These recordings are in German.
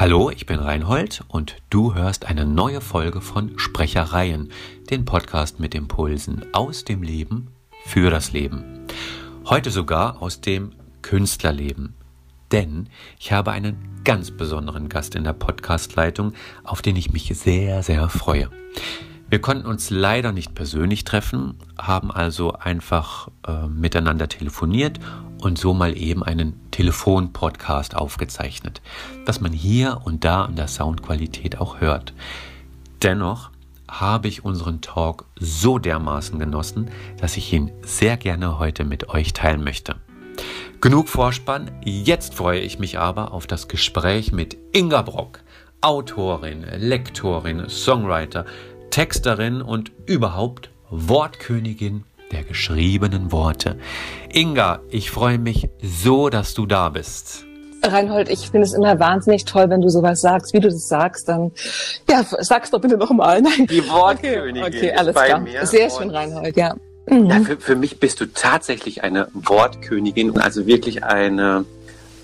Hallo, ich bin Reinhold und du hörst eine neue Folge von Sprechereien, den Podcast mit Impulsen aus dem Leben für das Leben. Heute sogar aus dem Künstlerleben. Denn ich habe einen ganz besonderen Gast in der Podcastleitung, auf den ich mich sehr, sehr freue. Wir konnten uns leider nicht persönlich treffen, haben also einfach äh, miteinander telefoniert und so mal eben einen Telefon-Podcast aufgezeichnet, dass man hier und da an der Soundqualität auch hört. Dennoch habe ich unseren Talk so dermaßen genossen, dass ich ihn sehr gerne heute mit euch teilen möchte. Genug Vorspann, jetzt freue ich mich aber auf das Gespräch mit Inga Brock, Autorin, Lektorin, Songwriter, Texterin und überhaupt Wortkönigin der geschriebenen Worte. Inga, ich freue mich so, dass du da bist. Reinhold, ich finde es immer wahnsinnig toll, wenn du sowas sagst, wie du das sagst, dann ja, sag's doch bitte nochmal. Die Wortkönigin. Okay, okay alles klar. Mir. Sehr schön, Reinhold, ja. Mhm. ja für, für mich bist du tatsächlich eine Wortkönigin, also wirklich eine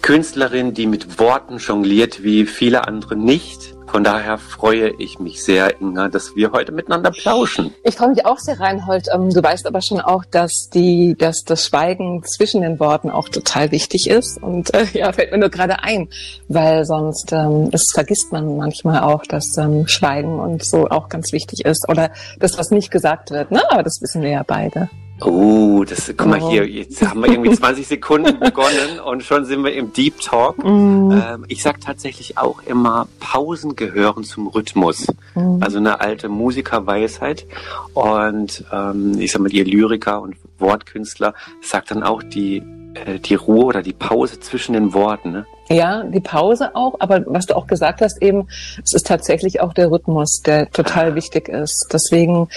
Künstlerin, die mit Worten jongliert, wie viele andere nicht. Von daher freue ich mich sehr, Inga, dass wir heute miteinander plauschen. Ich freue mich auch sehr, Reinhold. Ähm, du weißt aber schon auch, dass die, dass das Schweigen zwischen den Worten auch total wichtig ist. Und äh, ja, fällt mir nur gerade ein, weil sonst ähm, das vergisst man manchmal auch, dass ähm, Schweigen und so auch ganz wichtig ist. Oder das, was nicht gesagt wird. Ne? Aber das wissen wir ja beide. Oh, das, guck mal hier, jetzt haben wir irgendwie 20 Sekunden begonnen und schon sind wir im Deep Talk. Mm. Ähm, ich sag tatsächlich auch immer, Pausen gehören zum Rhythmus. Mm. Also eine alte Musikerweisheit. Und ähm, ich sag mal, ihr Lyriker und Wortkünstler sagt dann auch die, äh, die Ruhe oder die Pause zwischen den Worten. Ne? Ja, die Pause auch, aber was du auch gesagt hast, eben, es ist tatsächlich auch der Rhythmus, der total wichtig ist. Deswegen,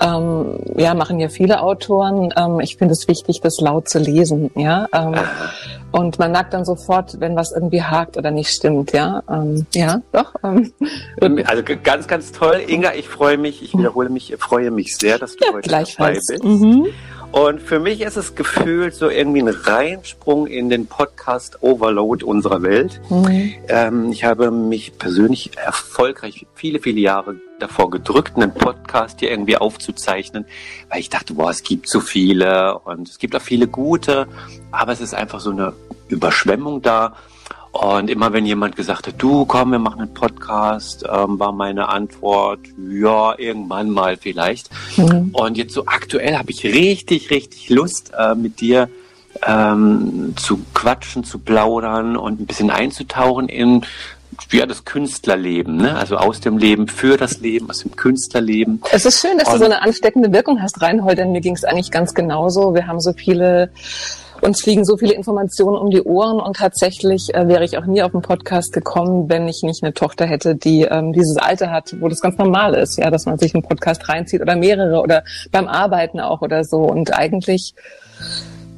ähm, ja, machen ja viele Autoren. Ähm, ich finde es wichtig, das laut zu lesen, ja. Ähm, und man merkt dann sofort, wenn was irgendwie hakt oder nicht stimmt, ja. Ähm, ja, doch. Ähm, also ganz, ganz toll, Inga. Ich freue mich, ich wiederhole mich, ich freue mich sehr, dass du ja, heute dabei bist. Mhm. Und für mich ist es gefühlt so irgendwie ein Reinsprung in den Podcast Overload unserer Welt. Mhm. Ähm, ich habe mich persönlich erfolgreich viele, viele Jahre davor gedrückt, einen Podcast hier irgendwie aufzuzeichnen, weil ich dachte, boah, es gibt so viele und es gibt auch viele gute, aber es ist einfach so eine Überschwemmung da. Und immer wenn jemand gesagt hat, du komm, wir machen einen Podcast, ähm, war meine Antwort, ja, irgendwann mal vielleicht. Mhm. Und jetzt so aktuell habe ich richtig, richtig Lust, äh, mit dir ähm, zu quatschen, zu plaudern und ein bisschen einzutauchen in ja, das Künstlerleben, ne? also aus dem Leben für das Leben, aus dem Künstlerleben. Es ist schön, dass und du so eine ansteckende Wirkung hast, Reinhold, denn mir ging es eigentlich ganz genauso. Wir haben so viele uns fliegen so viele Informationen um die Ohren und tatsächlich äh, wäre ich auch nie auf den Podcast gekommen, wenn ich nicht eine Tochter hätte, die ähm, dieses Alter hat, wo das ganz normal ist, ja, dass man sich einen Podcast reinzieht oder mehrere oder beim Arbeiten auch oder so. Und eigentlich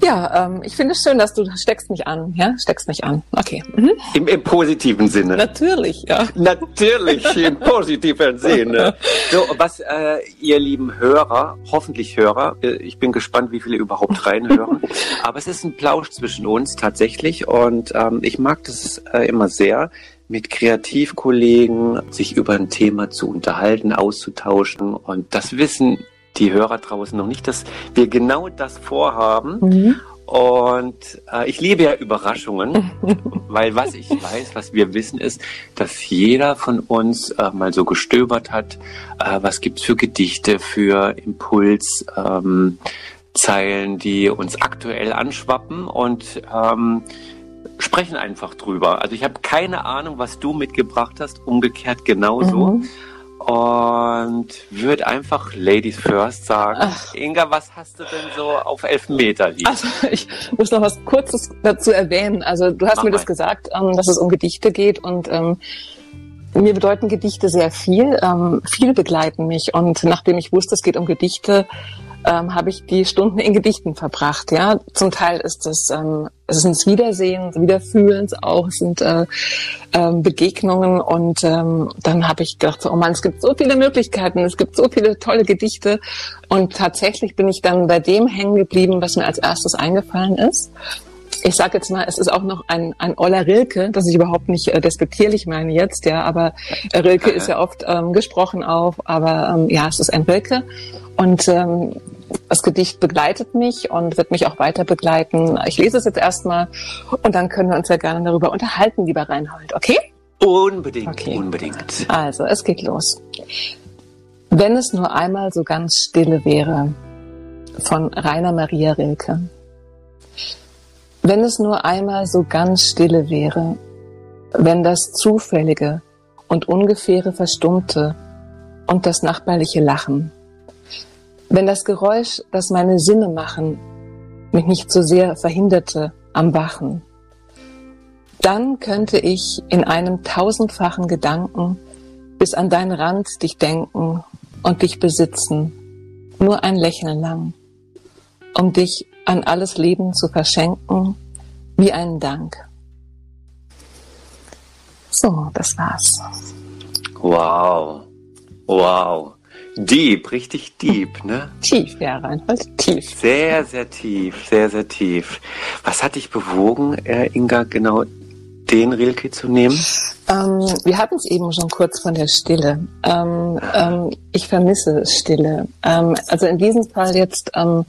ja, ähm, ich finde es schön, dass du steckst mich an. Ja, steckst mich an. Okay. Mhm. Im, Im positiven Sinne. Natürlich, ja. Natürlich im positiven Sinne. So, was äh, ihr lieben Hörer, hoffentlich Hörer, äh, ich bin gespannt, wie viele überhaupt reinhören. Aber es ist ein Plausch zwischen uns tatsächlich und ähm, ich mag das äh, immer sehr mit Kreativkollegen sich über ein Thema zu unterhalten, auszutauschen. Und das wissen die Hörer draußen noch nicht, dass wir genau das vorhaben. Mhm. Und äh, ich liebe ja Überraschungen, weil was ich weiß, was wir wissen, ist, dass jeder von uns äh, mal so gestöbert hat, äh, was gibt's für Gedichte, für Impulszeilen, ähm, die uns aktuell anschwappen und ähm, sprechen einfach drüber. Also ich habe keine Ahnung, was du mitgebracht hast, umgekehrt genauso. Mhm und würde einfach Ladies First sagen. Ach. Inga, was hast du denn so auf elf Meter liegen? Also ich muss noch was Kurzes dazu erwähnen. Also du hast Mach mir mal. das gesagt, ähm, dass es um Gedichte geht und ähm, mir bedeuten Gedichte sehr viel. Ähm, viele begleiten mich und nachdem ich wusste, es geht um Gedichte, ähm, habe ich die Stunden in Gedichten verbracht. Ja, zum Teil ist es ähm, es sind Wiedersehens, Wiederfühlens auch, es sind äh, ähm, Begegnungen und ähm, dann habe ich gedacht, oh man, es gibt so viele Möglichkeiten, es gibt so viele tolle Gedichte und tatsächlich bin ich dann bei dem hängen geblieben, was mir als erstes eingefallen ist. ich sage jetzt mal, es ist auch noch ein, ein Oller Rilke, das ich überhaupt nicht äh, despektierlich meine jetzt, ja, aber Rilke ist ja oft ähm, gesprochen auf, aber ähm, ja, es ist ein Rilke und ähm, das Gedicht begleitet mich und wird mich auch weiter begleiten. Ich lese es jetzt erstmal und dann können wir uns ja gerne darüber unterhalten, lieber Reinhold, okay? Unbedingt, okay. unbedingt. Also, es geht los. Wenn es nur einmal so ganz stille wäre, von Rainer Maria Rilke. Wenn es nur einmal so ganz stille wäre, wenn das Zufällige und Ungefähre verstummte und das nachbarliche Lachen, wenn das Geräusch, das meine Sinne machen, mich nicht so sehr verhinderte am Wachen, dann könnte ich in einem tausendfachen Gedanken bis an deinen Rand dich denken und dich besitzen, nur ein Lächeln lang, um dich an alles Leben zu verschenken, wie einen Dank. So, das war's. Wow. Wow. Deep, richtig deep, ne? Tief, ja, Reinhold, tief. Sehr, sehr tief, sehr, sehr tief. Was hat dich bewogen, äh, Inga, genau den Rilke zu nehmen? Ähm, wir hatten es eben schon kurz von der Stille. Ähm, ähm, ich vermisse Stille. Ähm, also in diesem Fall jetzt ähm,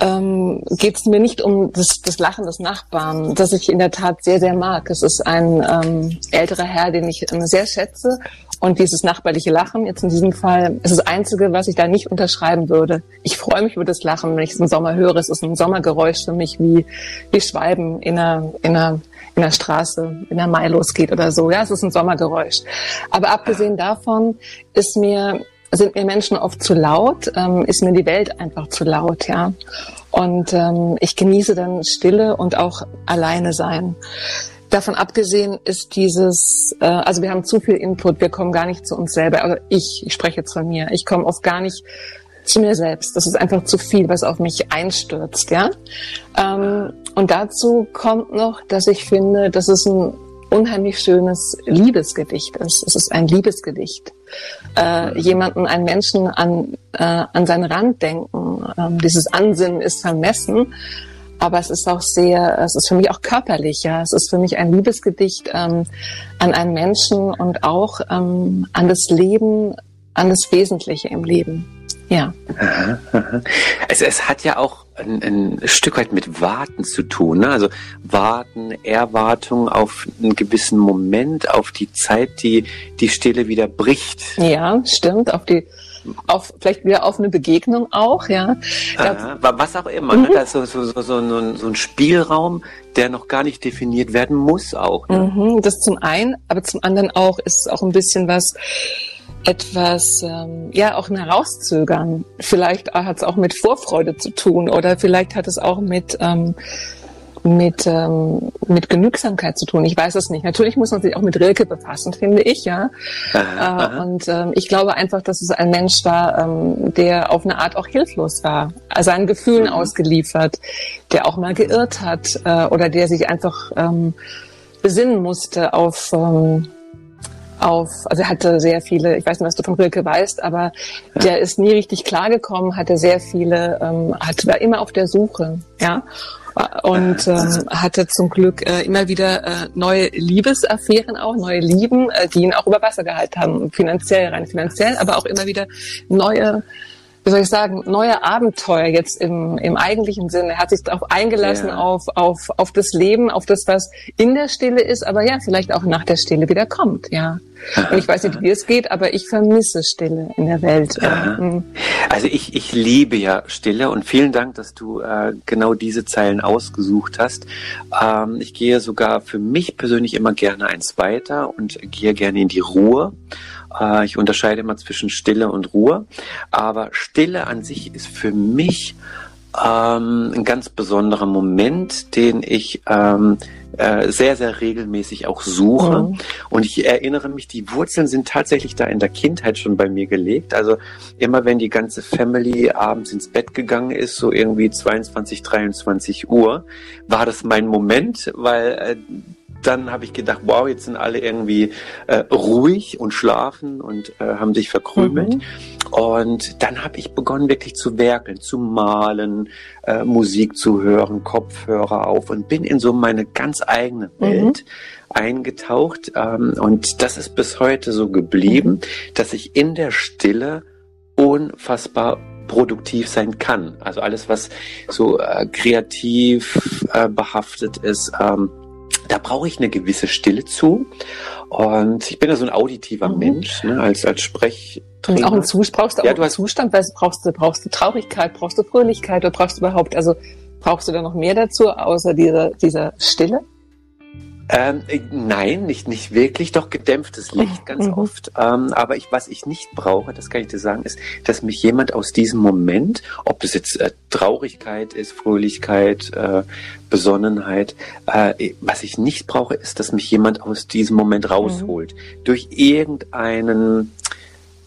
ähm, geht es mir nicht um das, das, Lachen des Nachbarn, das ich in der Tat sehr, sehr mag. Es ist ein älterer Herr, den ich sehr schätze. Und dieses nachbarliche Lachen, jetzt in diesem Fall, ist das Einzige, was ich da nicht unterschreiben würde. Ich freue mich über das Lachen, wenn ich es im Sommer höre. Es ist ein Sommergeräusch für mich, wie, wie Schweiben in einer, in einer in der Straße, in der Mai losgeht oder so. Ja, es ist ein Sommergeräusch. Aber abgesehen davon ist mir sind mir Menschen oft zu laut, ähm, ist mir die Welt einfach zu laut, ja. Und ähm, ich genieße dann Stille und auch alleine sein. Davon abgesehen ist dieses, äh, also wir haben zu viel Input, wir kommen gar nicht zu uns selber. Also ich, ich spreche jetzt von mir, ich komme oft gar nicht zu mir selbst. Das ist einfach zu viel, was auf mich einstürzt, ja. Ähm, und dazu kommt noch, dass ich finde, dass es ein unheimlich schönes Liebesgedicht ist. Es ist ein Liebesgedicht. Äh, jemanden, einen Menschen an, äh, an seinen Rand denken. Ähm, dieses Ansinnen ist vermessen, aber es ist auch sehr, es ist für mich auch körperlich, ja. Es ist für mich ein Liebesgedicht ähm, an einen Menschen und auch ähm, an das Leben, an das Wesentliche im Leben. Ja. Also es hat ja auch ein, ein Stück weit mit Warten zu tun. Ne? Also Warten, Erwartung auf einen gewissen Moment, auf die Zeit, die die Stille wieder bricht. Ja, stimmt. Auf die auf vielleicht wieder auf eine Begegnung auch, ja. Aha, was auch immer. Ne? Mhm. Ne? Das ist so, so, so, so, ein, so ein Spielraum, der noch gar nicht definiert werden muss auch. Ne? Mhm, das zum einen, aber zum anderen auch ist es auch ein bisschen was, etwas, ähm, ja, auch ein Herauszögern. Vielleicht hat es auch mit Vorfreude zu tun oder vielleicht hat es auch mit, ähm, mit, ähm, mit Genügsamkeit zu tun. Ich weiß es nicht. Natürlich muss man sich auch mit Rilke befassen, finde ich, ja. Aha, äh, und ähm, ich glaube einfach, dass es ein Mensch war, ähm, der auf eine Art auch hilflos war, seinen Gefühlen mhm. ausgeliefert, der auch mal geirrt hat äh, oder der sich einfach ähm, besinnen musste auf ähm, auf, also er hatte sehr viele, ich weiß nicht, was du von Rilke weißt, aber ja. der ist nie richtig klargekommen, hatte sehr viele, ähm, hat, war immer auf der Suche, ja. Und ähm, hatte zum Glück äh, immer wieder äh, neue Liebesaffären auch, neue Lieben, äh, die ihn auch über Wasser gehalten haben, finanziell, rein finanziell, aber auch immer wieder neue wie soll ich sagen, neue Abenteuer jetzt im, im eigentlichen Sinne. Er hat sich darauf eingelassen, ja. auf, auf, auf das Leben, auf das, was in der Stille ist, aber ja, vielleicht auch nach der Stille wieder kommt, ja. Und ich weiß nicht, wie es geht, aber ich vermisse Stille in der Welt. Mhm. Also ich, ich liebe ja Stille und vielen Dank, dass du äh, genau diese Zeilen ausgesucht hast. Ähm, ich gehe sogar für mich persönlich immer gerne eins weiter und gehe gerne in die Ruhe. Äh, ich unterscheide immer zwischen Stille und Ruhe. Aber Stille an sich ist für mich ähm, ein ganz besonderer Moment, den ich ähm, äh, sehr, sehr regelmäßig auch suche. Mhm. Und ich erinnere mich, die Wurzeln sind tatsächlich da in der Kindheit schon bei mir gelegt. Also immer wenn die ganze Family abends ins Bett gegangen ist, so irgendwie 22, 23 Uhr, war das mein Moment, weil äh, dann habe ich gedacht, wow, jetzt sind alle irgendwie äh, ruhig und schlafen und äh, haben sich verkrümelt. Mhm. Und dann habe ich begonnen, wirklich zu werkeln, zu malen, äh, Musik zu hören, Kopfhörer auf und bin in so meine ganz eigene mhm. Welt mhm. eingetaucht. Ähm, und das ist bis heute so geblieben, mhm. dass ich in der Stille unfassbar produktiv sein kann. Also alles, was so äh, kreativ äh, behaftet ist, ähm, da brauche ich eine gewisse Stille zu. Und ich bin ja so ein auditiver mhm. Mensch, ne, als, als Sprechtrainer. Auch ein Zustand, brauchst du auch ja, du einen Zustand, weil brauchst du, brauchst du Traurigkeit, brauchst du Fröhlichkeit oder brauchst du überhaupt, also brauchst du da noch mehr dazu, außer dieser, dieser Stille? Ähm, äh, nein, nicht, nicht wirklich, doch gedämpftes Licht mhm. ganz mhm. oft. Ähm, aber ich, was ich nicht brauche, das kann ich dir sagen, ist, dass mich jemand aus diesem Moment, ob das jetzt äh, Traurigkeit ist, Fröhlichkeit, äh, Besonnenheit, äh, was ich nicht brauche, ist, dass mich jemand aus diesem Moment rausholt. Mhm. Durch irgendeinen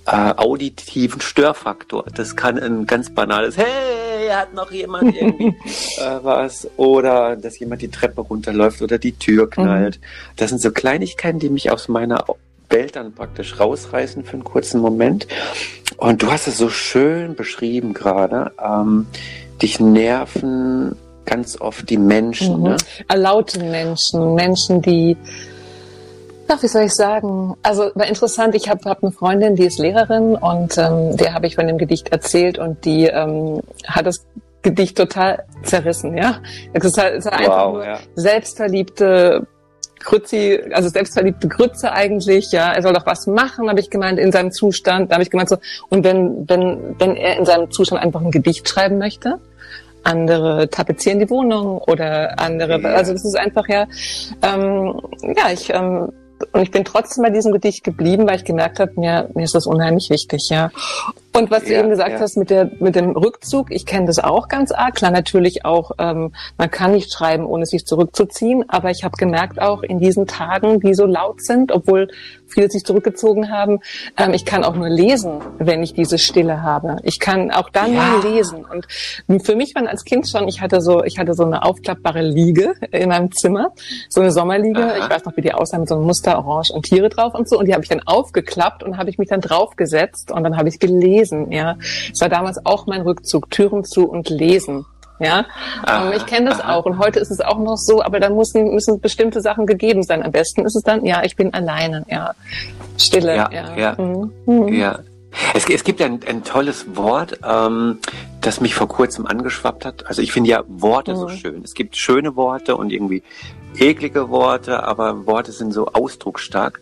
äh, auditiven Störfaktor. Das kann ein ganz banales Hey, hat noch jemand irgendwie äh, was? Oder dass jemand die Treppe runterläuft oder die Tür knallt. Mhm. Das sind so Kleinigkeiten, die mich aus meiner Welt dann praktisch rausreißen für einen kurzen Moment. Und du hast es so schön beschrieben gerade. Ähm, dich nerven ganz oft die Menschen. Mhm. Ne? Laute Menschen, Menschen, die Ach, wie soll ich sagen? Also war interessant, ich habe hab eine Freundin, die ist Lehrerin und ähm, der habe ich von dem Gedicht erzählt und die ähm, hat das Gedicht total zerrissen, ja. Es ist, halt, es ist einfach wow, nur ja. selbstverliebte Grützi, also selbstverliebte Grütze eigentlich, ja, er soll doch was machen, habe ich gemeint, in seinem Zustand. Da habe ich gemeint so, und wenn, wenn, wenn er in seinem Zustand einfach ein Gedicht schreiben möchte, andere tapezieren die Wohnung oder andere, ja. also das ist einfach ja, ähm, ja, ich ähm, und ich bin trotzdem bei diesem Gedicht geblieben, weil ich gemerkt habe, mir, mir ist das unheimlich wichtig, ja. Und was ja, du eben gesagt ja. hast mit der mit dem Rückzug, ich kenne das auch ganz arg. Klar, natürlich auch, ähm, man kann nicht schreiben, ohne sich zurückzuziehen, aber ich habe gemerkt auch in diesen Tagen, die so laut sind, obwohl viele sich zurückgezogen haben, ähm, ich kann auch nur lesen, wenn ich diese Stille habe. Ich kann auch dann ja. nur lesen. Und für mich waren als Kind schon, ich hatte so, ich hatte so eine aufklappbare Liege in meinem Zimmer, so eine Sommerliege. Aha. Ich weiß noch, wie die aussah mit so einem Muster Orange und Tiere drauf und so. Und die habe ich dann aufgeklappt und habe ich mich dann draufgesetzt und dann habe ich gelesen lesen. Ja, es war damals auch mein Rückzug, Türen zu und lesen. Ja, aha, ich kenne das aha. auch und heute ist es auch noch so, aber da müssen, müssen bestimmte Sachen gegeben sein. Am besten ist es dann, ja, ich bin alleine, ja, Stille. Ja, ja. ja. Mhm. mhm. ja. Es, es, gibt ein, ein tolles Wort, ähm, das mich vor kurzem angeschwappt hat. Also ich finde ja Worte mhm. so schön. Es gibt schöne Worte und irgendwie eklige Worte, aber Worte sind so ausdrucksstark.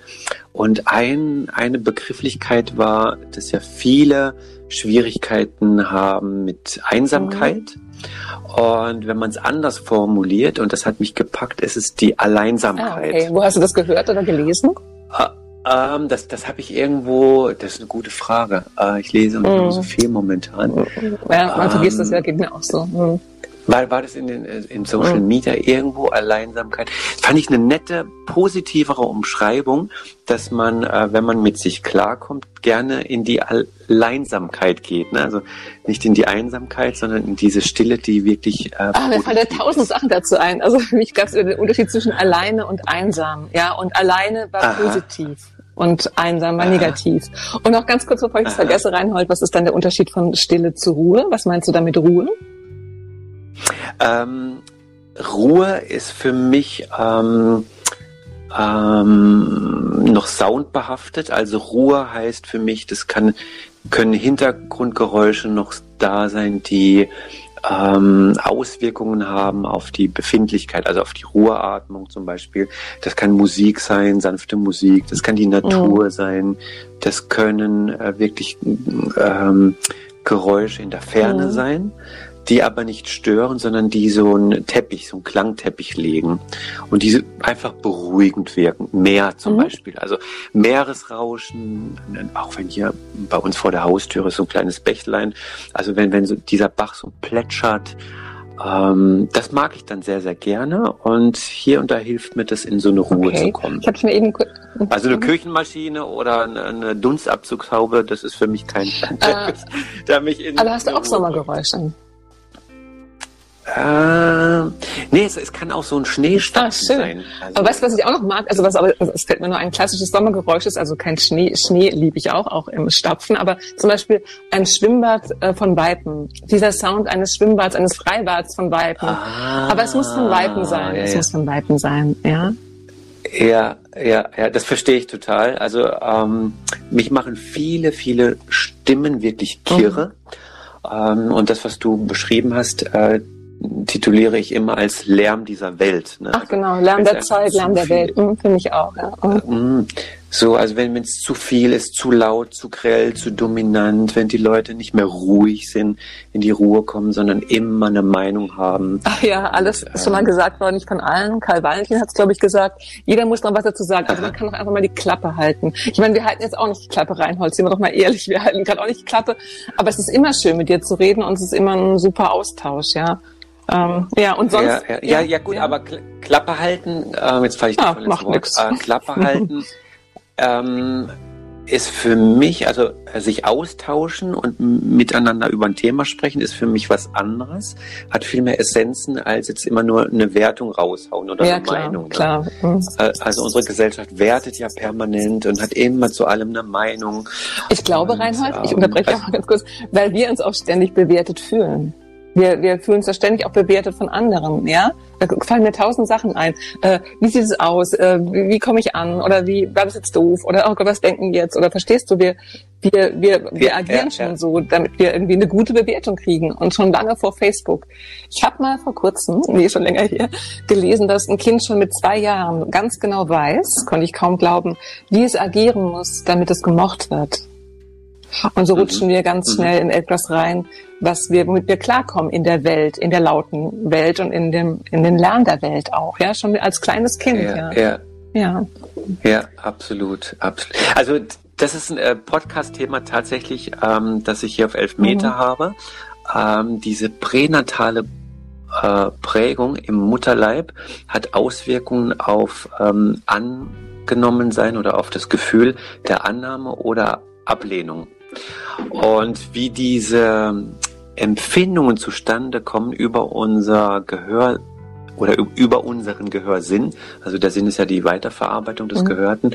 Und ein, eine Begrifflichkeit war, dass ja viele Schwierigkeiten haben mit Einsamkeit. Mhm. Und wenn man es anders formuliert, und das hat mich gepackt, ist es die Alleinsamkeit. Ah, okay. Wo hast du das gehört oder gelesen? Ah, ähm, das das habe ich irgendwo, das ist eine gute Frage. Äh, ich lese mhm. so viel momentan. Ja, man ähm, vergisst das ja, geht mir auch so. Mhm. War, war das in den in Social. Media irgendwo Alleinsamkeit? Fand ich eine nette, positivere Umschreibung, dass man, äh, wenn man mit sich klarkommt, gerne in die Alleinsamkeit geht. Ne? Also nicht in die Einsamkeit, sondern in diese Stille, die wirklich. Äh, ah, mir fallen ja tausend Sachen dazu ein. Also für mich gab es den Unterschied zwischen alleine und einsam. Ja, und alleine war Aha. positiv und einsam war negativ. Und noch ganz kurz, bevor ich es vergesse, Reinhold, was ist dann der Unterschied von Stille zu Ruhe? Was meinst du damit Ruhe? Ähm, Ruhe ist für mich ähm, ähm, noch soundbehaftet. Also Ruhe heißt für mich, das kann, können Hintergrundgeräusche noch da sein, die ähm, Auswirkungen haben auf die Befindlichkeit, also auf die Ruheatmung zum Beispiel. Das kann Musik sein, sanfte Musik, das kann die Natur mhm. sein, das können äh, wirklich ähm, Geräusche in der Ferne mhm. sein die aber nicht stören, sondern die so einen Teppich, so einen Klangteppich legen und diese einfach beruhigend wirken. Meer zum mhm. Beispiel, also Meeresrauschen, auch wenn hier bei uns vor der Haustür ist so ein kleines Bächlein, also wenn, wenn so dieser Bach so plätschert, ähm, das mag ich dann sehr, sehr gerne und hier und da hilft mir das, in so eine Ruhe okay. zu kommen. Ich mir eben also eine Küchenmaschine oder eine, Dunstabzugshaube, das ist für mich kein äh, der mich in Aber hast du auch Sommergeräusche? Äh, Nee, es, es, kann auch so ein Schneestapfen ah, sein. Also aber weißt du, was ich auch noch mag? Also was aber, es fällt mir nur ein klassisches Sommergeräusch ist, also kein Schnee, Schnee liebe ich auch, auch im Stapfen, aber zum Beispiel ein Schwimmbad äh, von Weitem. Dieser Sound eines Schwimmbads, eines Freibads von Weitem. Ah, aber es muss von Weitem sein. Ja, es ja. muss von Weitem sein, ja. Ja, ja, ja, das verstehe ich total. Also ähm, mich machen viele, viele Stimmen wirklich kirre. Mhm. Ähm, und das, was du beschrieben hast, äh, tituliere ich immer als Lärm dieser Welt. Ne? Ach genau, Lärm der Zeit, Lärm der Welt, mhm, finde ich auch. Ja. Mhm. So, also wenn es zu viel ist, zu laut, zu grell, zu dominant, wenn die Leute nicht mehr ruhig sind, in die Ruhe kommen, sondern immer eine Meinung haben. Ach ja, alles ist schon mal ähm, gesagt worden, nicht von allen. Karl Valentin hat es, glaube ich, gesagt. Jeder muss noch was dazu sagen. Also man kann doch einfach mal die Klappe halten. Ich meine, wir halten jetzt auch nicht die Klappe, Reinhold, sind wir doch mal ehrlich, wir halten gerade auch nicht die Klappe. Aber es ist immer schön, mit dir zu reden und es ist immer ein super Austausch, ja. Ähm, ja, und sonst. Ja, ja, ja, ja gut, aber Klappe halten, äh, jetzt falle ich ah, macht Wort. Äh, Klappe halten ähm, ist für mich, also äh, sich austauschen und miteinander über ein Thema sprechen, ist für mich was anderes, hat viel mehr Essenzen, als jetzt immer nur eine Wertung raushauen oder ja, eine klar, Meinung. Ne? Klar. Mhm. Also unsere Gesellschaft wertet ja permanent und hat immer zu allem eine Meinung. Ich glaube, und, Reinhold, ich unterbreche ähm, auch mal ganz kurz, weil wir uns auch ständig bewertet fühlen. Wir, wir fühlen uns da ständig auch bewertet von anderen, ja. Da fallen mir tausend Sachen ein. Äh, wie sieht es aus? Äh, wie, wie komme ich an? Oder wie war das jetzt doof? Oder oh Gott, was denken die jetzt? Oder verstehst du? Wir, wir, wir, wir agieren ja, schon ja. so, damit wir irgendwie eine gute Bewertung kriegen und schon lange vor Facebook. Ich habe mal vor kurzem, nee, schon länger hier, gelesen, dass ein Kind schon mit zwei Jahren ganz genau weiß, konnte ich kaum glauben, wie es agieren muss, damit es gemocht wird. Und so mhm. rutschen wir ganz mhm. schnell in etwas rein, was wir, womit wir klarkommen in der Welt, in der lauten Welt und in dem, in den Lärm der Welt auch, ja, schon als kleines Kind, ja. Ja, ja. ja absolut, absolut. Also, das ist ein äh, Podcast-Thema tatsächlich, ähm, das ich hier auf elf Meter mhm. habe. Ähm, diese pränatale äh, Prägung im Mutterleib hat Auswirkungen auf ähm, Angenommensein oder auf das Gefühl der Annahme oder Ablehnung. Und wie diese Empfindungen zustande kommen über unser Gehör oder über unseren Gehörsinn, also der Sinn ist ja die Weiterverarbeitung des mhm. Gehörten,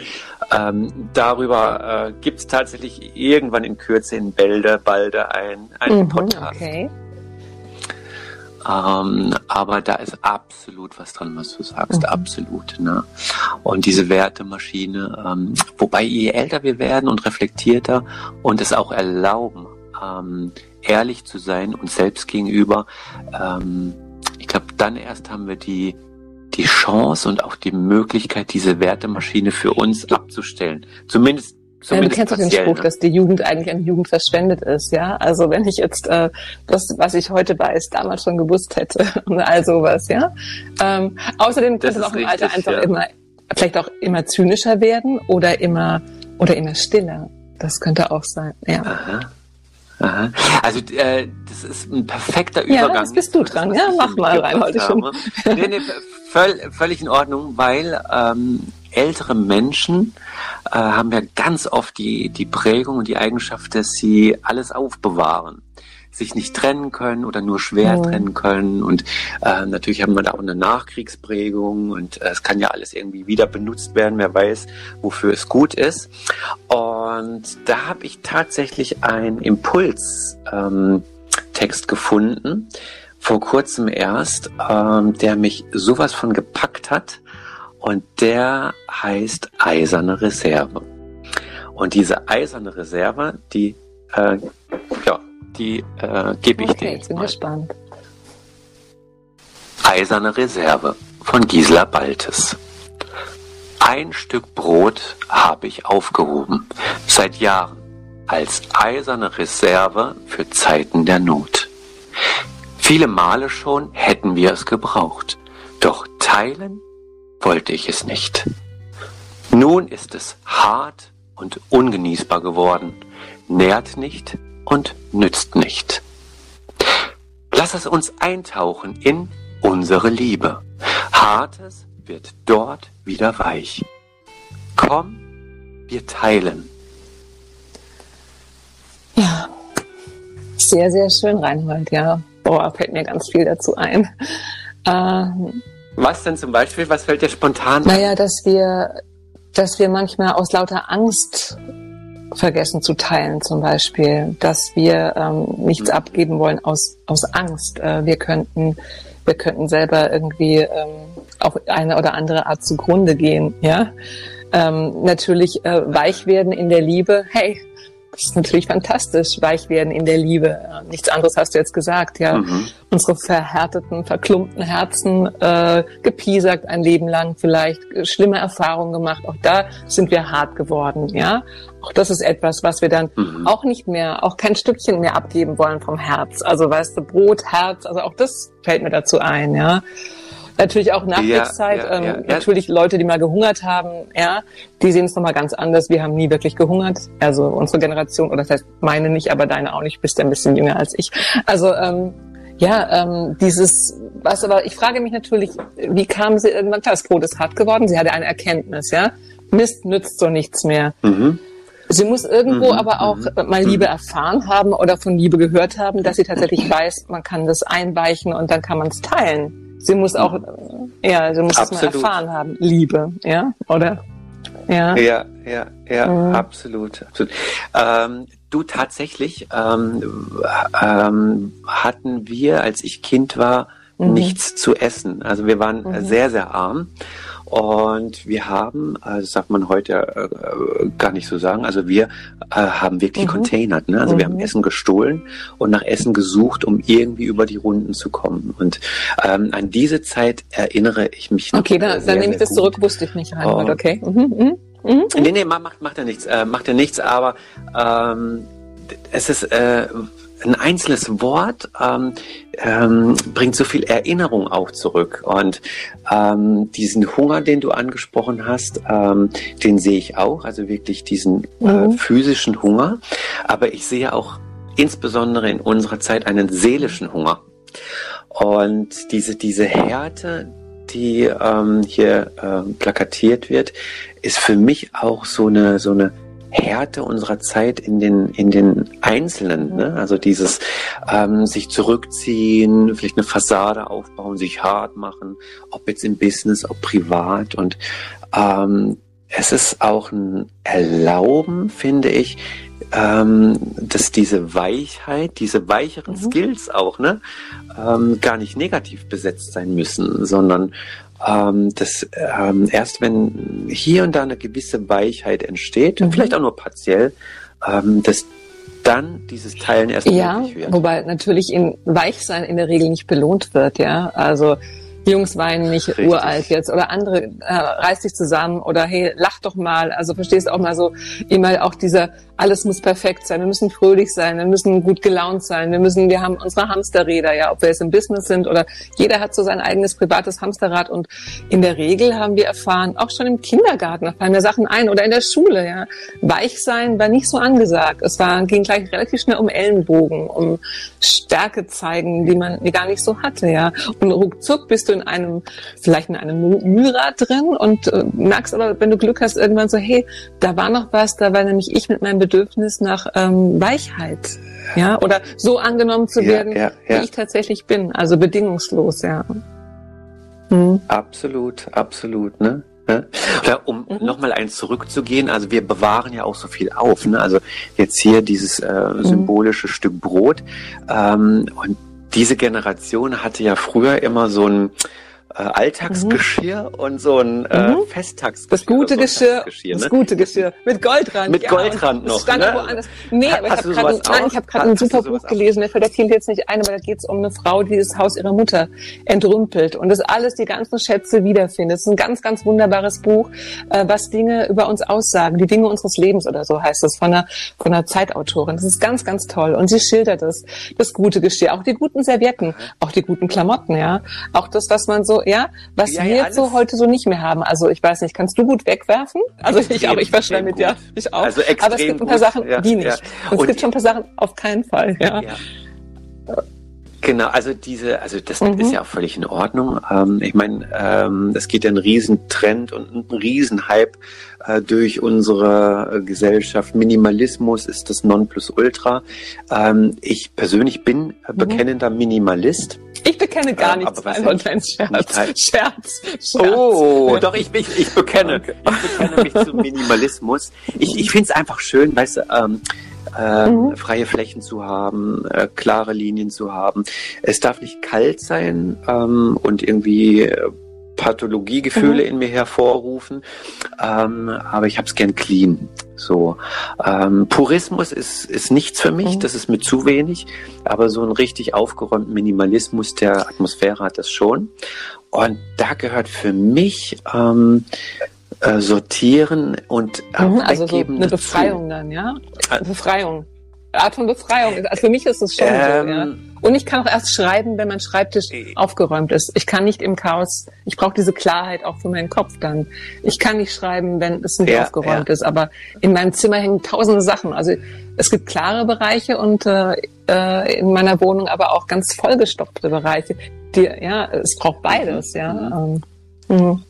ähm, darüber äh, gibt es tatsächlich irgendwann in Kürze in Bälde, Balde ein, einen mhm, Podcast. Okay. Ähm, aber da ist absolut was dran, was du sagst, mhm. absolut. Ne? Und diese Wertemaschine, ähm, wobei je älter wir werden und reflektierter und es auch erlauben, ähm, ehrlich zu sein uns selbst gegenüber, ähm, ich glaube, dann erst haben wir die die Chance und auch die Möglichkeit, diese Wertemaschine für uns abzustellen. Zumindest ja, du kennst doch den Spruch, ne? dass die Jugend eigentlich an Jugend verschwendet ist, ja. Also wenn ich jetzt äh, das, was ich heute weiß, damals schon gewusst hätte und all sowas, ja. Ähm, außerdem könnte man auch im Alter einfach ja. immer, vielleicht auch immer zynischer werden oder immer oder immer stiller. Das könnte auch sein, ja. Aha. Aha. Also äh, das ist ein perfekter Übergang. Ja, jetzt bist du dran. Ja, mach mal rein heute schon. Nee, nee, völ völlig in Ordnung, weil ähm, ältere Menschen äh, haben ja ganz oft die, die Prägung und die Eigenschaft, dass sie alles aufbewahren sich nicht trennen können oder nur schwer mhm. trennen können. Und äh, natürlich haben wir da auch eine Nachkriegsprägung und äh, es kann ja alles irgendwie wieder benutzt werden, wer weiß, wofür es gut ist. Und da habe ich tatsächlich einen Impulstext ähm, gefunden, vor kurzem erst, ähm, der mich sowas von gepackt hat und der heißt Eiserne Reserve. Und diese eiserne Reserve, die, äh, ja, die äh, gebe ich okay, dir jetzt bin mal. gespannt. Eiserne Reserve von Gisela Baltes. Ein Stück Brot habe ich aufgehoben, seit Jahren, als eiserne Reserve für Zeiten der Not. Viele Male schon hätten wir es gebraucht, doch teilen wollte ich es nicht. Nun ist es hart und ungenießbar geworden, nährt nicht und nützt nicht. Lass es uns eintauchen in unsere Liebe. Hartes wird dort wieder weich. Komm, wir teilen. Ja, sehr, sehr schön, Reinhold, ja. Boah, fällt mir ganz viel dazu ein. Äh, Was denn zum Beispiel? Was fällt dir spontan? Naja, dass wir, dass wir manchmal aus lauter Angst vergessen zu teilen, zum Beispiel, dass wir ähm, nichts mhm. abgeben wollen aus aus Angst. Äh, wir könnten wir könnten selber irgendwie ähm, auf eine oder andere Art zugrunde gehen, ja. Ähm, natürlich äh, weich werden in der Liebe. Hey, das ist natürlich fantastisch, weich werden in der Liebe. Nichts anderes hast du jetzt gesagt, ja. Mhm. Unsere verhärteten, verklumpten Herzen, äh, gepiesackt ein Leben lang vielleicht, schlimme Erfahrungen gemacht. Auch da sind wir hart geworden, ja. Auch das ist etwas, was wir dann mhm. auch nicht mehr, auch kein Stückchen mehr abgeben wollen vom Herz. Also weißt du, Brot, Herz, also auch das fällt mir dazu ein, ja. Natürlich auch Nachkriegszeit. Ja, ja, ähm, natürlich Leute, die mal gehungert haben, ja, die sehen es nochmal ganz anders. Wir haben nie wirklich gehungert. Also unsere Generation, oder das heißt meine nicht, aber deine auch nicht, bist ja ein bisschen jünger als ich. Also ähm, ja, ähm, dieses, was aber ich frage mich natürlich, wie kam sie irgendwann, klar, das Brot ist hart geworden, sie hatte eine Erkenntnis, ja. Mist nützt so nichts mehr. Mhm. Sie muss irgendwo mhm. aber auch mhm. mal Liebe mhm. erfahren haben oder von Liebe gehört haben, dass sie tatsächlich weiß, man kann das einweichen und dann kann man es teilen. Sie muss auch, ja, sie muss es mal erfahren haben. Liebe, ja, oder? Ja, ja, ja, ja mhm. absolut, absolut. Ähm, du tatsächlich ähm, ähm, hatten wir, als ich Kind war, mhm. nichts zu essen. Also wir waren mhm. sehr, sehr arm. Und wir haben, also das darf man heute äh, gar nicht so sagen, also wir äh, haben wirklich mhm. containert. Ne? Also mhm. wir haben mhm. Essen gestohlen und nach Essen gesucht, um irgendwie über die Runden zu kommen. Und ähm, an diese Zeit erinnere ich mich noch. Okay, dann, sehr, dann nehme ich das gut. zurück, wusste ich nicht, Reinhold, oh. okay. Mhm. Mhm. Mhm. Nee, nee, macht, macht ja nichts, äh, macht ja nichts, aber ähm, es ist äh, ein einzelnes Wort ähm, ähm, bringt so viel Erinnerung auch zurück. Und ähm, diesen Hunger, den du angesprochen hast, ähm, den sehe ich auch, also wirklich diesen äh, mhm. physischen Hunger. Aber ich sehe auch insbesondere in unserer Zeit einen seelischen Hunger. Und diese, diese Härte, die ähm, hier ähm, plakatiert wird, ist für mich auch so eine, so eine Härte unserer Zeit in den, in den Einzelnen. Ne? Also dieses ähm, sich zurückziehen, vielleicht eine Fassade aufbauen, sich hart machen, ob jetzt im Business, ob privat. Und ähm, es ist auch ein Erlauben, finde ich, ähm, dass diese Weichheit, diese weicheren mhm. Skills auch, ne, ähm, gar nicht negativ besetzt sein müssen, sondern ähm, dass ähm, erst wenn hier und da eine gewisse Weichheit entsteht, mhm. vielleicht auch nur partiell, ähm, dass dann dieses Teilen erst ja, möglich wird. Wobei natürlich in Weichsein in der Regel nicht belohnt wird, ja. Also Jungs weinen nicht Richtig. uralt jetzt oder andere äh, reiß dich zusammen oder hey, lach doch mal. Also verstehst du auch mal so immer auch dieser alles muss perfekt sein, wir müssen fröhlich sein, wir müssen gut gelaunt sein, wir müssen, wir haben unsere Hamsterräder, ja, ob wir jetzt im Business sind oder jeder hat so sein eigenes privates Hamsterrad und in der Regel haben wir erfahren, auch schon im Kindergarten, da fallen mir Sachen ein oder in der Schule, ja, weich sein war nicht so angesagt. Es war, ging gleich relativ schnell um Ellenbogen, um Stärke zeigen, die man die gar nicht so hatte, ja. Und ruckzuck bist du in einem, vielleicht in einem Mühlrad drin und äh, merkst aber, wenn du Glück hast, irgendwann so, hey, da war noch was, da war nämlich ich mit meinem Bedürfnis nach ähm, Weichheit, ja, oder so angenommen zu werden, ja, ja. wie ich tatsächlich bin, also bedingungslos, ja. Mhm. Absolut, absolut, ne? Oder um mhm. nochmal eins zurückzugehen, also wir bewahren ja auch so viel auf. Ne? Also jetzt hier dieses äh, mhm. symbolische mhm. Stück Brot. Ähm, und diese Generation hatte ja früher immer so ein äh, Alltagsgeschirr mhm. und so ein äh, mhm. Festtagsgeschirr. Das gute so Geschirr, ne? das gute Geschirr mit Goldrand. Mit ja, Goldrand noch. stand ne? woanders. Nee, aber ich habe gerade habe gerade ein super Buch gelesen. Mir fällt der Titel jetzt nicht ein, aber da geht es um eine Frau, die das Haus ihrer Mutter entrümpelt und das alles die ganzen Schätze wiederfindet. Es ist ein ganz, ganz wunderbares Buch, äh, was Dinge über uns aussagen, die Dinge unseres Lebens oder so heißt es von einer von einer Zeitautorin. Das ist ganz, ganz toll und sie schildert es, das gute Geschirr, auch die guten Servietten, auch die guten Klamotten, ja, auch das, was man so ja, was ja, wir ja, so heute so nicht mehr haben. Also ich weiß nicht, kannst du gut wegwerfen? Also ich, aber ich wasche damit, ja, ich auch. Also extrem aber es gibt ein paar gut, Sachen, ja, die nicht. Und, Und es gibt schon ein paar Sachen auf keinen Fall, ja. Genau, also diese, also das mhm. ist ja auch völlig in Ordnung. Ähm, ich meine, ähm, es geht ja ein Riesentrend und ein Riesenhype äh, durch unsere äh, Gesellschaft. Minimalismus ist das Nonplusultra. Ähm, ich persönlich bin äh, mhm. bekennender Minimalist. Ich bekenne gar ähm, nichts rein und ein Scherz. Halt. Scherz. Scherz. Oh, doch, ich, ich, ich bekenne. Okay. Ich bekenne mich zum Minimalismus. Ich, ich finde es einfach schön, weißt du, ähm, äh, mhm. freie Flächen zu haben, äh, klare Linien zu haben. Es darf nicht kalt sein ähm, und irgendwie äh, Pathologiegefühle mhm. in mir hervorrufen, ähm, aber ich habe es gern clean. So ähm, Purismus ist ist nichts für mich, mhm. das ist mir zu wenig, aber so ein richtig aufgeräumten Minimalismus der Atmosphäre hat das schon. Und da gehört für mich ähm, äh, sortieren und mhm, also so eine Befreiung dann, ja? Äh, Befreiung. Art von Befreiung. Also für mich ist es schon ähm, so, ja. Und ich kann auch erst schreiben, wenn mein Schreibtisch äh, aufgeräumt ist. Ich kann nicht im Chaos, ich brauche diese Klarheit auch für meinen Kopf dann. Ich kann nicht schreiben, wenn es nicht ja, aufgeräumt ja. ist. Aber in meinem Zimmer hängen tausende Sachen. Also es gibt klare Bereiche und äh, äh in meiner Wohnung aber auch ganz vollgestopfte Bereiche. Die, ja, es braucht beides, ja. Mhm. Ähm, mhm.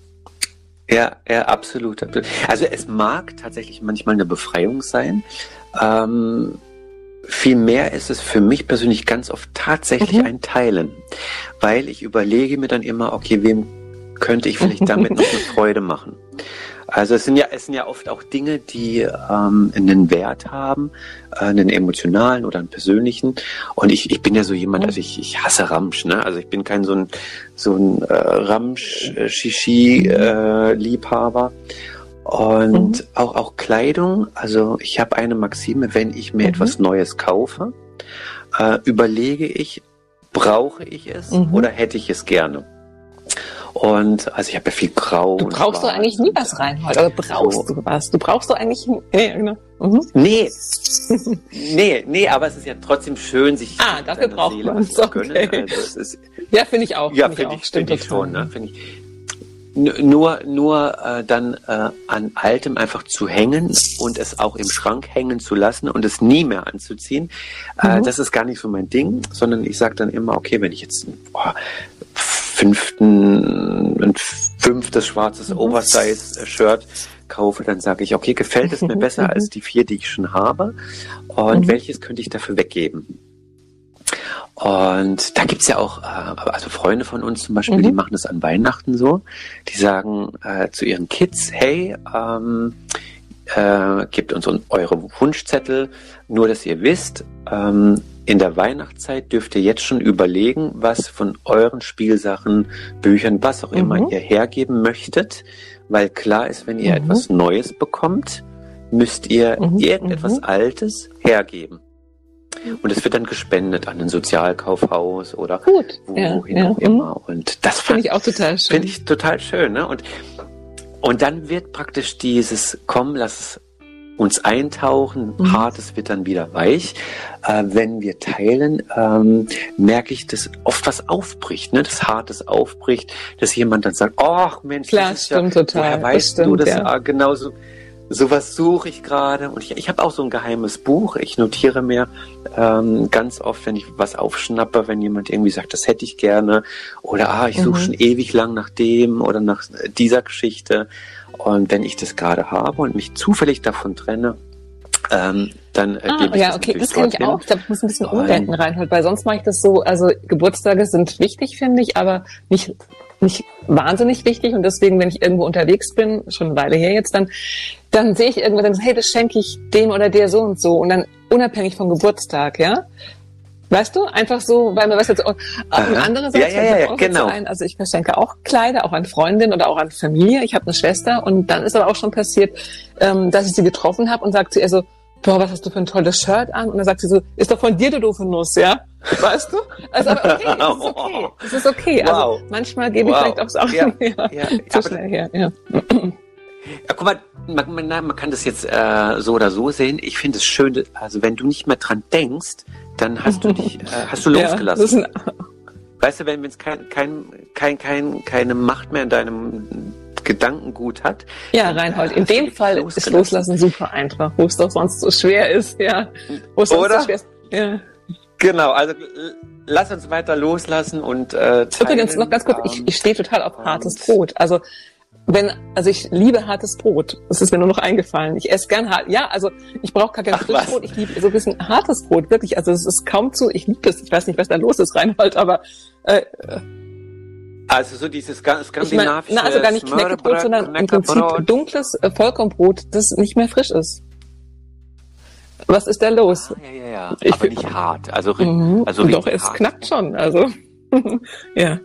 Ja, ja, absolut, absolut. Also es mag tatsächlich manchmal eine Befreiung sein. Ähm, Vielmehr ist es für mich persönlich ganz oft tatsächlich mhm. ein Teilen, weil ich überlege mir dann immer, okay, wem könnte ich vielleicht damit noch eine Freude machen? Also es sind ja, es sind ja oft auch Dinge, die ähm, einen Wert haben, äh, einen emotionalen oder einen persönlichen. Und ich, ich bin ja so jemand, also ich, ich hasse Ramsch, ne? Also ich bin kein so ein so ein äh, Ramsch-Shishi-Liebhaber. Und mhm. auch, auch Kleidung, also ich habe eine Maxime, wenn ich mir mhm. etwas Neues kaufe, äh, überlege ich, brauche ich es mhm. oder hätte ich es gerne? Und also ich habe ja viel Grau. Du brauchst doch eigentlich nie was rein heute. Oder brauchst so. du was? Du brauchst doch eigentlich. Nee, genau. Mhm. Nee. nee, nee, aber es ist ja trotzdem schön, sich. Ah, dafür braucht man es. Okay. Also ist, ja, finde ich auch. Ja, finde find ich, find ich schon. Ne? Find ich, nur nur äh, dann äh, an altem einfach zu hängen und es auch im Schrank hängen zu lassen und es nie mehr anzuziehen, äh, mhm. das ist gar nicht so mein Ding, sondern ich sage dann immer, okay, wenn ich jetzt boah, fünften, ein fünftes schwarzes mhm. Oversize-Shirt kaufe, dann sage ich, okay, gefällt es mir besser als die vier, die ich schon habe und mhm. welches könnte ich dafür weggeben? Und da gibt's ja auch, äh, also Freunde von uns zum Beispiel, mhm. die machen das an Weihnachten so. Die sagen äh, zu ihren Kids, hey, ähm, äh, gebt uns eure Wunschzettel, nur dass ihr wisst, ähm, in der Weihnachtszeit dürft ihr jetzt schon überlegen, was von euren Spielsachen, Büchern, was auch immer mhm. ihr hergeben möchtet, weil klar ist, wenn ihr mhm. etwas Neues bekommt, müsst ihr mhm. irgendetwas mhm. Altes hergeben. Und es wird dann gespendet an ein Sozialkaufhaus oder Gut, wohin ja, auch ja. immer. Und das finde ich auch total schön. Finde ich total schön. Ne? Und, und dann wird praktisch dieses, komm, lass uns eintauchen, mhm. hartes wird dann wieder weich. Äh, wenn wir teilen, ähm, merke ich, dass oft was aufbricht, ne? das Hartes aufbricht, dass jemand dann sagt, ach Mensch, Klar, das stimmt ja, total. Woher weißt das stimmt, du das ja. genauso? sowas suche ich gerade und ich, ich habe auch so ein geheimes Buch. Ich notiere mir ähm, ganz oft, wenn ich was aufschnappe, wenn jemand irgendwie sagt, das hätte ich gerne oder ah, ich suche mhm. schon ewig lang nach dem oder nach dieser Geschichte. Und wenn ich das gerade habe und mich zufällig davon trenne, ähm, dann äh, ah, ja, das okay, das kenne ich auch. Ich glaube, ich muss ein bisschen umdenken reinholen, weil sonst mache ich das so, also Geburtstage sind wichtig, finde ich, aber nicht nicht wahnsinnig wichtig und deswegen, wenn ich irgendwo unterwegs bin, schon eine Weile her jetzt, dann, dann sehe ich irgendwann, dann, hey, das schenke ich dem oder der so und so und dann unabhängig vom Geburtstag, ja. Weißt du, einfach so, weil mir was jetzt auch, und andererseits ja, ja, ja, auch genau. ein, also ich verschenke auch Kleider, auch an Freundinnen oder auch an Familie. Ich habe eine Schwester und dann ist aber auch schon passiert, ähm, dass ich sie getroffen habe und sagt sie, also boah, was hast du für ein tolles Shirt an? Und dann sagt sie so, ist doch von dir, du doofe Nuss, ja? Weißt du? Also, aber okay, es ist okay. Es ist okay. Also, wow. manchmal gebe ich wow. vielleicht auch Sachen ja, ja, ja, zu schnell her, ja. Ja, guck mal, man, man, man kann das jetzt äh, so oder so sehen. Ich finde es schön, also wenn du nicht mehr dran denkst, dann hast du dich, äh, hast du losgelassen. Ja, weißt du, wenn es kein, kein, kein, kein, keine Macht mehr in deinem Gedankengut hat. Ja, Reinhold, in dem Fall ist Loslassen super einfach, wo es doch sonst so schwer ist, ja. Wo es Oder? so schwer ist. Ja. Genau, also lass uns weiter loslassen und äh, Übrigens noch ganz kurz, ich, ich stehe total auf hartes Brot. Also wenn, also ich liebe hartes Brot. Das ist mir nur noch eingefallen. Ich esse gern hart. Ja, also ich brauche gar kein Frischbrot. Ich liebe so ein bisschen hartes Brot, wirklich. Also es ist kaum zu, ich liebe es. Ich weiß nicht, was da los ist, Reinhold, aber äh, also so dieses skandinavische ich mein, na, also gar nicht Knäckebrot, sondern im Prinzip dunkles äh, Vollkornbrot, das nicht mehr frisch ist. Was ist da los? Ah, ja, ja, ja. Ich Aber nicht hart. Also, mhm. also Doch, es hart. knackt schon. Also, ja.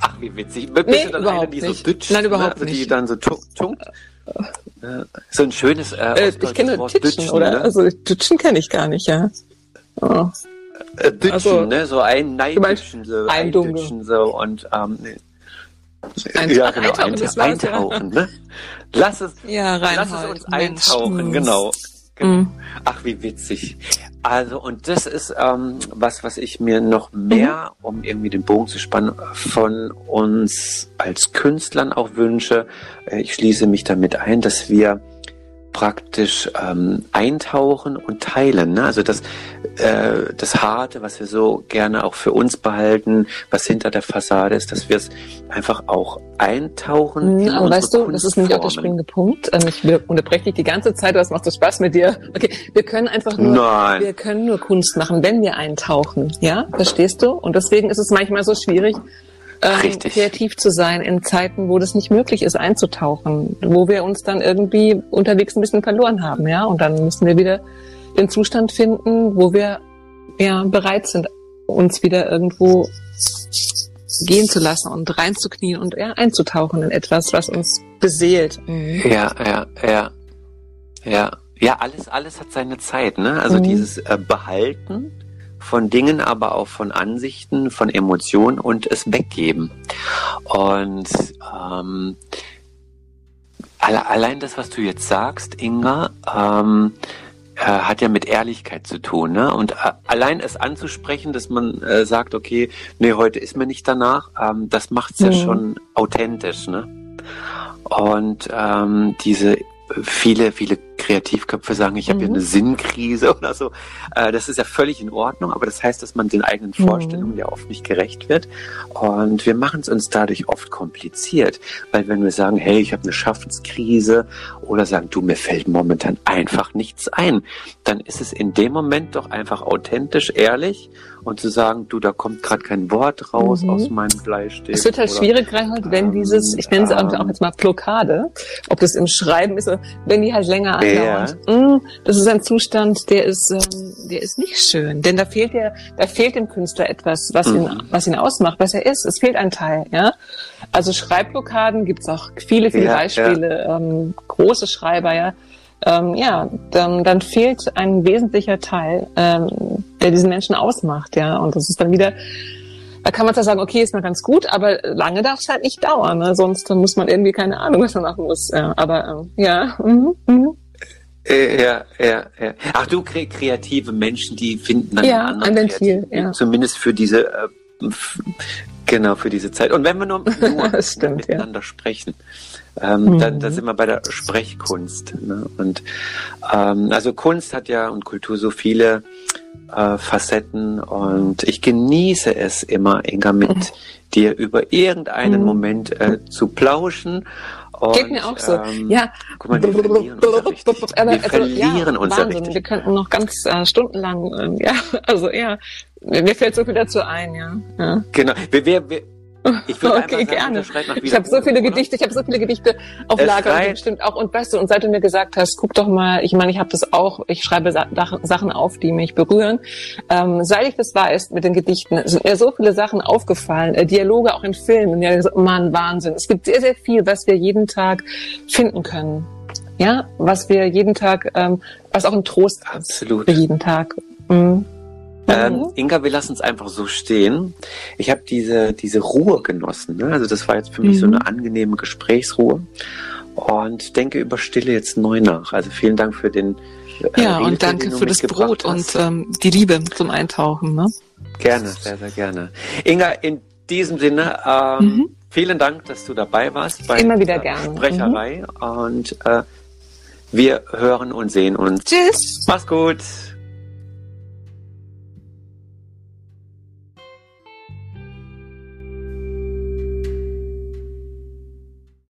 Ach, wie witzig. Bist nee, du dann eine, die nicht. so dütscht? Nein, überhaupt ne? also nicht. Die dann so tunkt? So ein schönes äh, äh Ich kenne Titschen, Dütschen, oder? Ne? Also Dütschen kenne ich gar nicht, ja. Oh. Äh, also, ne? So ein Neidütschen, so ein Dütschen, so und ähm. Ein, ja, genau, eintauchen, eintauchen ne? Lass es, ja, lass es uns eintauchen, genau. Genau. Mhm. Ach, wie witzig. Also, und das ist ähm, was, was ich mir noch mehr, mhm. um irgendwie den Bogen zu spannen, von uns als Künstlern auch wünsche. Äh, ich schließe mich damit ein, dass wir praktisch ähm, eintauchen und teilen. Ne? Also das, äh, das Harte, was wir so gerne auch für uns behalten, was hinter der Fassade ist, dass wir es einfach auch eintauchen. Mhm, aber weißt du, das ist nämlich auch der springende Punkt. Ähm, ich unterbreche dich die ganze Zeit, was macht so Spaß mit dir? Okay, wir können einfach nur, Nein. wir können nur Kunst machen, wenn wir eintauchen. Ja, verstehst du? Und deswegen ist es manchmal so schwierig, ähm, kreativ zu sein in Zeiten, wo das nicht möglich ist, einzutauchen, wo wir uns dann irgendwie unterwegs ein bisschen verloren haben, ja, und dann müssen wir wieder den Zustand finden, wo wir ja bereit sind, uns wieder irgendwo gehen zu lassen und reinzuknien und ja, einzutauchen in etwas, was uns beseelt. Mhm. Ja, ja, ja, ja. Ja, alles, alles hat seine Zeit, ne? Also mhm. dieses äh, Behalten von Dingen, aber auch von Ansichten, von Emotionen und es weggeben. Und ähm, allein das, was du jetzt sagst, Inga, ähm, äh, hat ja mit Ehrlichkeit zu tun. Ne? Und äh, allein es anzusprechen, dass man äh, sagt, okay, nee, heute ist mir nicht danach, ähm, das macht's mhm. ja schon authentisch. Ne? Und ähm, diese viele, viele Kreativköpfe sagen, ich habe mhm. ja eine Sinnkrise oder so. Äh, das ist ja völlig in Ordnung, aber das heißt, dass man den eigenen mhm. Vorstellungen mhm. ja oft nicht gerecht wird. Und wir machen es uns dadurch oft kompliziert, weil wenn wir sagen, hey, ich habe eine Schaffenskrise oder sagen, du, mir fällt momentan einfach nichts ein, dann ist es in dem Moment doch einfach authentisch, ehrlich und zu sagen, du, da kommt gerade kein Wort raus mhm. aus meinem Bleistift. Es wird halt oder, schwierig, Reinhold, wenn ähm, dieses, ich nenne es ähm, auch jetzt mal Blockade, ob das im Schreiben ist, wenn die halt länger andauert. Ja. Mm, das ist ein Zustand, der ist, ähm, der ist nicht schön, denn da fehlt ja, da fehlt dem Künstler etwas, was mhm. ihn, was ihn ausmacht, was er ist. Es fehlt ein Teil, ja. Also Schreibblockaden gibt's auch viele, viele ja, Beispiele, ja. Ähm, große Schreiber, ja ähm, ja, dann, dann fehlt ein wesentlicher Teil, ähm, der diesen Menschen ausmacht, ja. Und das ist dann wieder, da kann man zwar sagen, okay, ist mal ganz gut, aber lange darf es halt nicht dauern, ne? sonst dann muss man irgendwie keine Ahnung, was man machen muss. Ja, aber ähm, ja. Mhm, mhm. Äh, ja, ja, ja. Ach du, kreative Menschen, die finden dann ja, ein Ventil, ja. zumindest für diese äh, genau für diese Zeit. Und wenn wir nur, nur stimmt, miteinander ja. sprechen, ähm, mhm. da, da sind wir bei der Sprechkunst. Ne? Und ähm, also Kunst hat ja und Kultur so viele äh, Facetten und ich genieße es immer, Inga, mit mhm. dir über irgendeinen mhm. Moment äh, zu plauschen. Und, Geht mir auch so. Ähm, ja. Guck mal, wir verlieren uns ja richtig. Wir also, verlieren ja, uns richtig. Wir könnten noch ganz äh, stundenlang, äh, ja, also ja, mir fällt so viel dazu ein, ja. ja. Genau. Wir, wir, wir, ich würde okay, gerne. Ich habe so viele Gedichte, ich habe so viele Gedichte auf es Lager und stimmt auch. Und weißt du, und seit du mir gesagt hast, guck doch mal, ich meine, ich habe das auch, ich schreibe Sachen auf, die mich berühren. Ähm, seit ich das weiß mit den Gedichten, sind mir so viele Sachen aufgefallen, äh, Dialoge auch in Filmen. Ja, Mann, Wahnsinn. Es gibt sehr, sehr viel, was wir jeden Tag finden können. Ja, was wir jeden Tag, ähm, was auch ein Trost Absolut. für jeden Tag. Mhm. Ähm, mhm. Inga, wir lassen es einfach so stehen. Ich habe diese, diese Ruhe genossen. Ne? Also das war jetzt für mich mhm. so eine angenehme Gesprächsruhe. Und denke über Stille jetzt neu nach. Also vielen Dank für den. Äh, ja, Hilfe, und danke für das Brot hast. und ähm, die Liebe zum Eintauchen. Ne? Gerne, sehr, sehr gerne. Inga, in diesem Sinne, ähm, mhm. vielen Dank, dass du dabei warst bei Immer wieder gerne. Sprecherei. Mhm. Und äh, wir hören und sehen uns. Tschüss. Mach's gut.